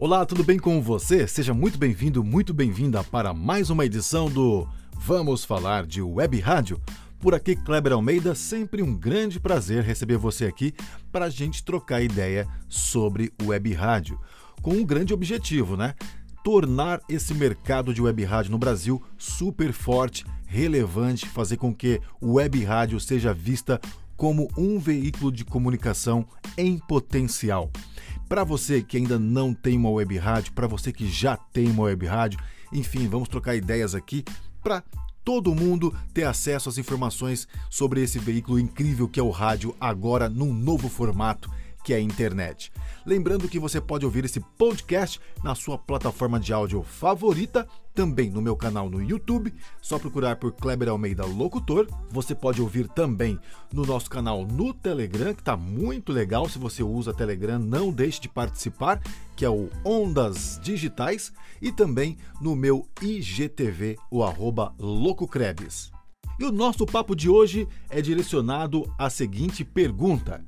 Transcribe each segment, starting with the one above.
Olá, tudo bem com você? Seja muito bem-vindo, muito bem-vinda para mais uma edição do Vamos Falar de Web Rádio. Por aqui, Kleber Almeida, sempre um grande prazer receber você aqui para a gente trocar ideia sobre web rádio, com um grande objetivo, né? Tornar esse mercado de web rádio no Brasil super forte, relevante, fazer com que o web rádio seja vista como um veículo de comunicação em potencial. Para você que ainda não tem uma web rádio, para você que já tem uma web rádio, enfim, vamos trocar ideias aqui para todo mundo ter acesso às informações sobre esse veículo incrível que é o rádio agora num novo formato que é a internet. Lembrando que você pode ouvir esse podcast na sua plataforma de áudio favorita, também no meu canal no YouTube, só procurar por Kleber Almeida Locutor. Você pode ouvir também no nosso canal no Telegram, que está muito legal. Se você usa Telegram, não deixe de participar, que é o Ondas Digitais, e também no meu IGTV, o arroba LocoCrebs. E o nosso papo de hoje é direcionado à seguinte pergunta: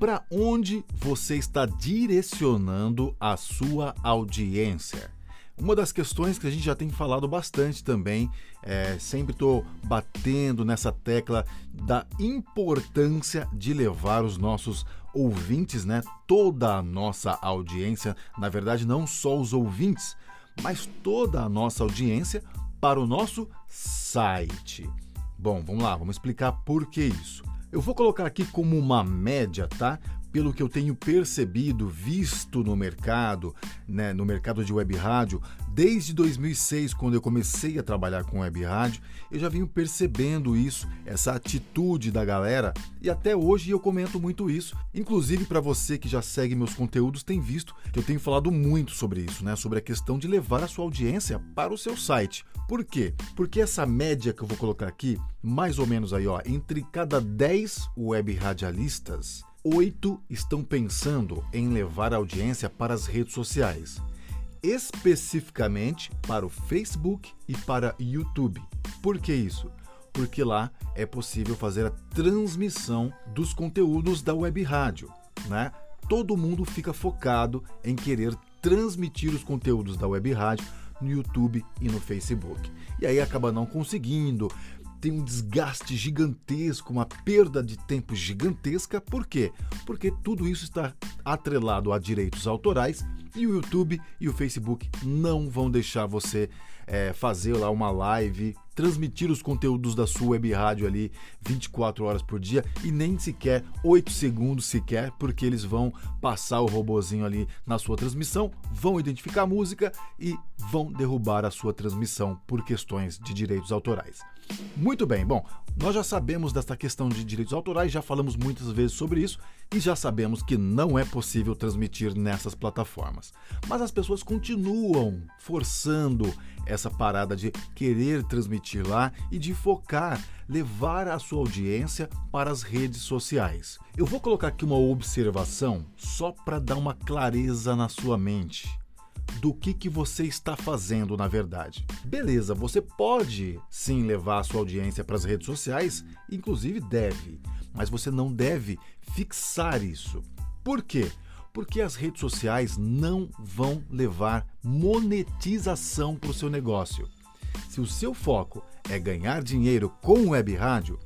para onde você está direcionando a sua audiência? Uma das questões que a gente já tem falado bastante também, é, sempre estou batendo nessa tecla da importância de levar os nossos ouvintes, né, toda a nossa audiência, na verdade não só os ouvintes, mas toda a nossa audiência para o nosso site. Bom, vamos lá, vamos explicar por que isso. Eu vou colocar aqui como uma média, tá? Pelo que eu tenho percebido, visto no mercado, né, no mercado de web rádio, desde 2006, quando eu comecei a trabalhar com web rádio, eu já venho percebendo isso, essa atitude da galera, e até hoje eu comento muito isso. Inclusive para você que já segue meus conteúdos, tem visto que eu tenho falado muito sobre isso, né, sobre a questão de levar a sua audiência para o seu site. Por quê? Porque essa média que eu vou colocar aqui, mais ou menos aí, ó, entre cada 10 web radialistas, 8 estão pensando em levar a audiência para as redes sociais especificamente para o Facebook e para YouTube. Por que isso? Porque lá é possível fazer a transmissão dos conteúdos da web rádio, né? Todo mundo fica focado em querer transmitir os conteúdos da web rádio no YouTube e no Facebook. E aí acaba não conseguindo, tem um desgaste gigantesco, uma perda de tempo gigantesca. Por quê? Porque tudo isso está atrelado a direitos autorais e o YouTube e o Facebook não vão deixar você é, fazer lá uma live, transmitir os conteúdos da sua web rádio ali 24 horas por dia e nem sequer 8 segundos sequer, porque eles vão passar o robozinho ali na sua transmissão, vão identificar a música e vão derrubar a sua transmissão por questões de direitos autorais. Muito bem, bom, nós já sabemos dessa questão de direitos autorais, já falamos muitas vezes sobre isso e já sabemos que não é possível transmitir nessas plataformas. Mas as pessoas continuam forçando essa parada de querer transmitir lá e de focar, levar a sua audiência para as redes sociais. Eu vou colocar aqui uma observação só para dar uma clareza na sua mente do que, que você está fazendo na verdade. Beleza, você pode sim levar a sua audiência para as redes sociais, inclusive deve, mas você não deve fixar isso. Por quê? Porque as redes sociais não vão levar monetização para o seu negócio. Se o seu foco é ganhar dinheiro com web rádio,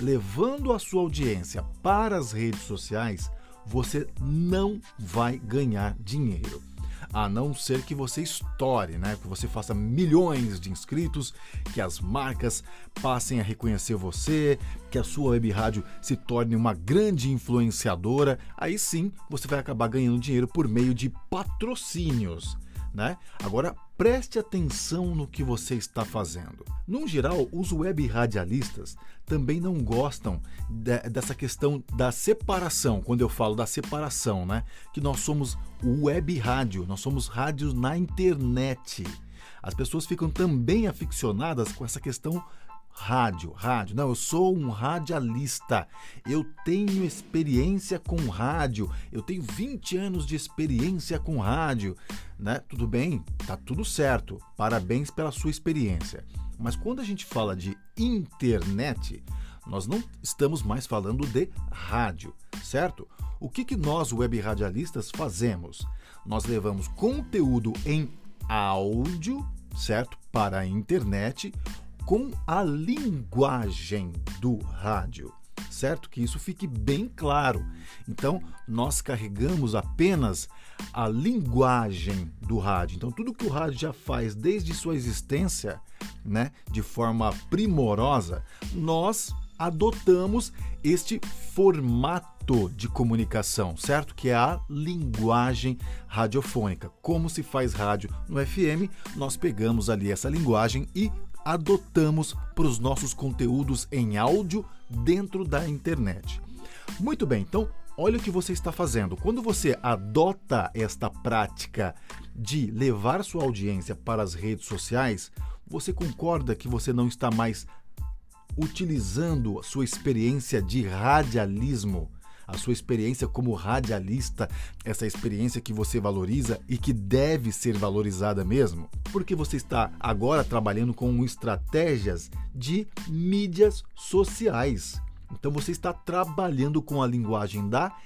levando a sua audiência para as redes sociais, você não vai ganhar dinheiro a não ser que você estoure, né? Que você faça milhões de inscritos, que as marcas passem a reconhecer você, que a sua web rádio se torne uma grande influenciadora, aí sim você vai acabar ganhando dinheiro por meio de patrocínios. Né? Agora preste atenção no que você está fazendo. No geral, os web radialistas também não gostam de, dessa questão da separação. Quando eu falo da separação, né? Que nós somos web rádio, nós somos rádios na internet. As pessoas ficam também aficionadas com essa questão rádio, rádio. Não, eu sou um radialista. Eu tenho experiência com rádio. Eu tenho 20 anos de experiência com rádio, né? Tudo bem? Tá tudo certo. Parabéns pela sua experiência. Mas quando a gente fala de internet, Nós não estamos mais falando de rádio, certo? O que, que nós, web radialistas, fazemos? Nós levamos conteúdo em áudio, certo? Para a internet com a linguagem do rádio certo? Que isso fique bem claro. Então, nós carregamos apenas a linguagem do rádio. Então, tudo que o rádio já faz desde sua existência, né, de forma primorosa, nós adotamos este formato de comunicação, certo? Que é a linguagem radiofônica. Como se faz rádio no FM, nós pegamos ali essa linguagem e adotamos para os nossos conteúdos em áudio dentro da internet. Muito bem, então olha o que você está fazendo. Quando você adota esta prática de levar sua audiência para as redes sociais, você concorda que você não está mais utilizando sua experiência de radialismo a sua experiência como radialista, essa experiência que você valoriza e que deve ser valorizada mesmo? Porque você está agora trabalhando com estratégias de mídias sociais. Então você está trabalhando com a linguagem da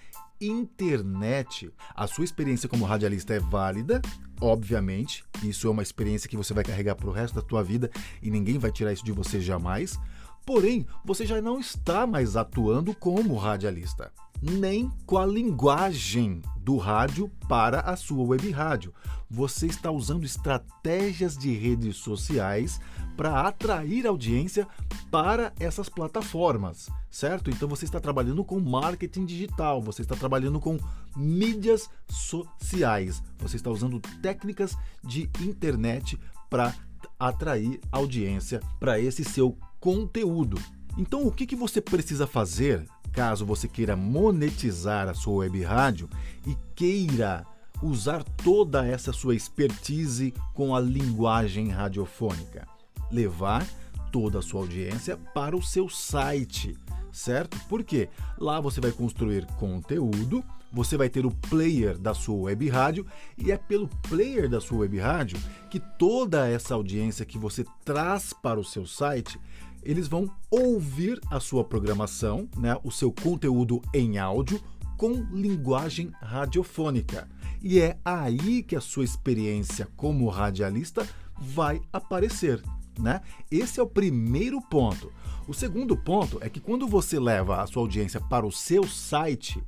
internet. A sua experiência como radialista é válida, obviamente. Isso é uma experiência que você vai carregar para o resto da tua vida e ninguém vai tirar isso de você jamais. Porém, você já não está mais atuando como radialista nem com a linguagem do rádio para a sua web rádio. Você está usando estratégias de redes sociais para atrair audiência para essas plataformas, certo? Então você está trabalhando com marketing digital, você está trabalhando com mídias sociais, você está usando técnicas de internet para atrair audiência para esse seu conteúdo. Então, o que, que você precisa fazer caso você queira monetizar a sua web rádio e queira usar toda essa sua expertise com a linguagem radiofônica? Levar toda a sua audiência para o seu site, certo? Porque lá você vai construir conteúdo, você vai ter o player da sua web rádio e é pelo player da sua web rádio que toda essa audiência que você traz para o seu site eles vão ouvir a sua programação, né, o seu conteúdo em áudio com linguagem radiofônica. E é aí que a sua experiência como radialista vai aparecer. Né? Esse é o primeiro ponto. O segundo ponto é que quando você leva a sua audiência para o seu site,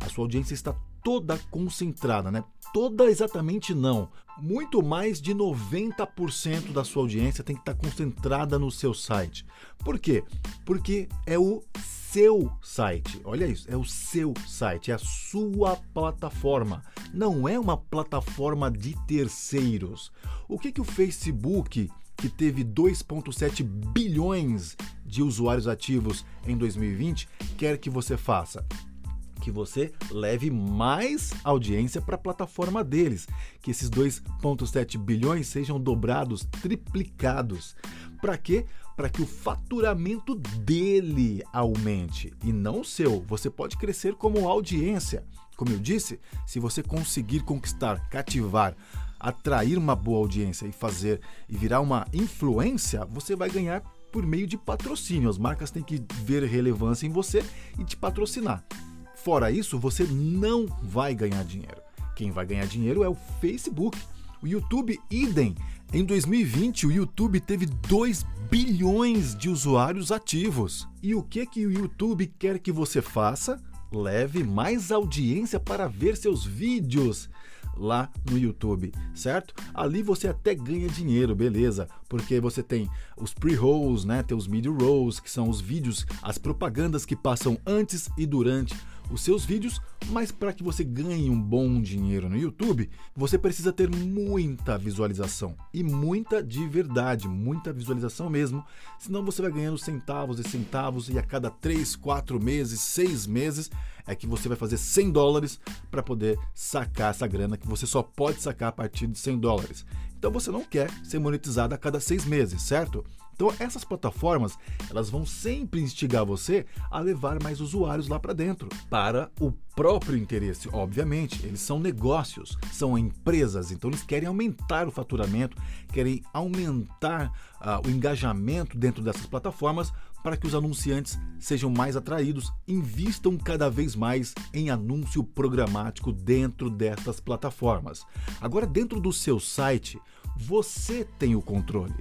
a sua audiência está toda concentrada, né? Toda exatamente não. Muito mais de 90% da sua audiência tem que estar concentrada no seu site. Por quê? Porque é o seu site. Olha isso, é o seu site, é a sua plataforma. Não é uma plataforma de terceiros. O que, que o Facebook, que teve 2,7 bilhões de usuários ativos em 2020, quer que você faça? Que você leve mais audiência para a plataforma deles, que esses 2,7 bilhões sejam dobrados, triplicados. Para quê? Para que o faturamento dele aumente e não o seu. Você pode crescer como audiência. Como eu disse, se você conseguir conquistar, cativar, atrair uma boa audiência e fazer e virar uma influência, você vai ganhar por meio de patrocínio. As marcas têm que ver relevância em você e te patrocinar. Fora isso, você não vai ganhar dinheiro. Quem vai ganhar dinheiro é o Facebook. O YouTube, idem. Em 2020, o YouTube teve 2 bilhões de usuários ativos. E o que que o YouTube quer que você faça? Leve mais audiência para ver seus vídeos lá no YouTube, certo? Ali você até ganha dinheiro, beleza? Porque você tem os pre-rolls, né? Tem os mid-rolls, que são os vídeos, as propagandas que passam antes e durante os seus vídeos, mas para que você ganhe um bom dinheiro no YouTube, você precisa ter muita visualização e muita de verdade, muita visualização mesmo, senão você vai ganhando centavos e centavos e a cada 3, 4 meses, 6 meses é que você vai fazer 100 dólares para poder sacar essa grana que você só pode sacar a partir de 100 dólares. Então você não quer ser monetizado a cada seis meses, certo? Então essas plataformas, elas vão sempre instigar você a levar mais usuários lá para dentro, para o próprio interesse, obviamente. Eles são negócios, são empresas, então eles querem aumentar o faturamento, querem aumentar uh, o engajamento dentro dessas plataformas para que os anunciantes sejam mais atraídos, invistam cada vez mais em anúncio programático dentro dessas plataformas. Agora, dentro do seu site, você tem o controle.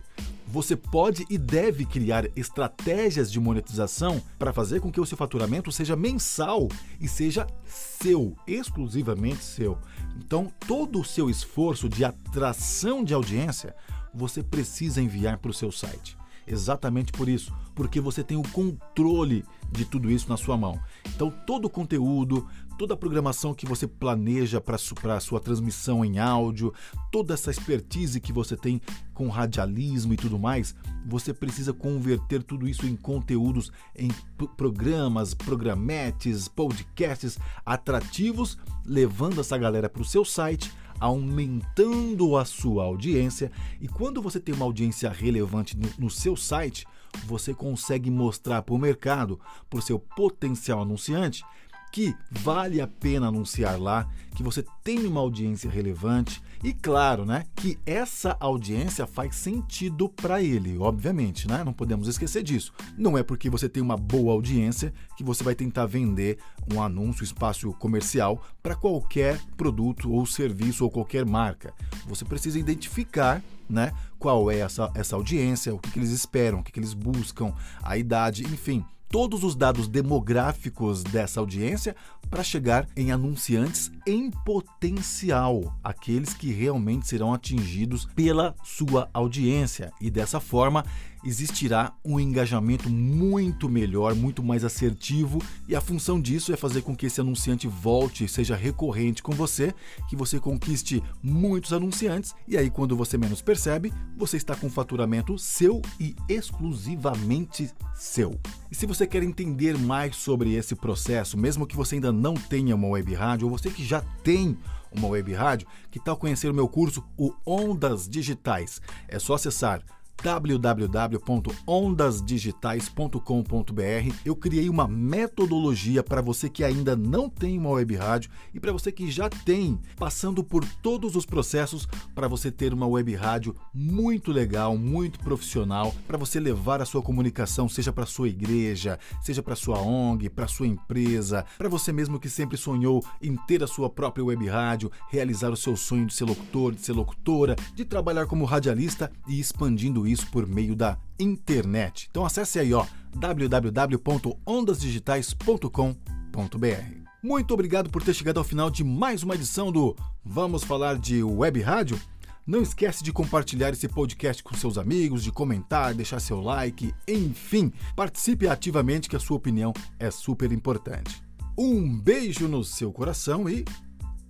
Você pode e deve criar estratégias de monetização para fazer com que o seu faturamento seja mensal e seja seu, exclusivamente seu. Então, todo o seu esforço de atração de audiência você precisa enviar para o seu site. Exatamente por isso, porque você tem o controle de tudo isso na sua mão. Então, todo o conteúdo, toda a programação que você planeja para a sua transmissão em áudio, toda essa expertise que você tem com radialismo e tudo mais, você precisa converter tudo isso em conteúdos, em programas, programetes, podcasts atrativos, levando essa galera para o seu site aumentando a sua audiência. E quando você tem uma audiência relevante no, no seu site, você consegue mostrar para o mercado, para o seu potencial anunciante, que vale a pena anunciar lá, que você tem uma audiência relevante e claro, né, que essa audiência faz sentido para ele, obviamente, né? Não podemos esquecer disso. Não é porque você tem uma boa audiência que você vai tentar vender um anúncio, espaço comercial para qualquer produto ou serviço ou qualquer marca. Você precisa identificar né? Qual é essa, essa audiência, o que, que eles esperam, o que, que eles buscam, a idade, enfim todos os dados demográficos dessa audiência para chegar em anunciantes em potencial, aqueles que realmente serão atingidos pela sua audiência. E dessa forma, existirá um engajamento muito melhor, muito mais assertivo, e a função disso é fazer com que esse anunciante volte, seja recorrente com você, que você conquiste muitos anunciantes, e aí quando você menos percebe, você está com faturamento seu e exclusivamente seu. E se você quer entender mais sobre esse processo, mesmo que você ainda não tenha uma web rádio, ou você que já tem uma web rádio, que tal conhecer o meu curso, o Ondas Digitais? É só acessar www.ondasdigitais.com.br. Eu criei uma metodologia para você que ainda não tem uma web rádio e para você que já tem, passando por todos os processos para você ter uma web rádio muito legal, muito profissional, para você levar a sua comunicação, seja para sua igreja, seja para sua ONG, para sua empresa, para você mesmo que sempre sonhou em ter a sua própria web rádio, realizar o seu sonho de ser locutor, de ser locutora, de trabalhar como radialista e expandindo isso por meio da internet. Então acesse aí ó www.ondasdigitais.com.br. Muito obrigado por ter chegado ao final de mais uma edição do Vamos falar de Web Rádio. Não esquece de compartilhar esse podcast com seus amigos, de comentar, deixar seu like, enfim, participe ativamente que a sua opinião é super importante. Um beijo no seu coração e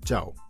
tchau.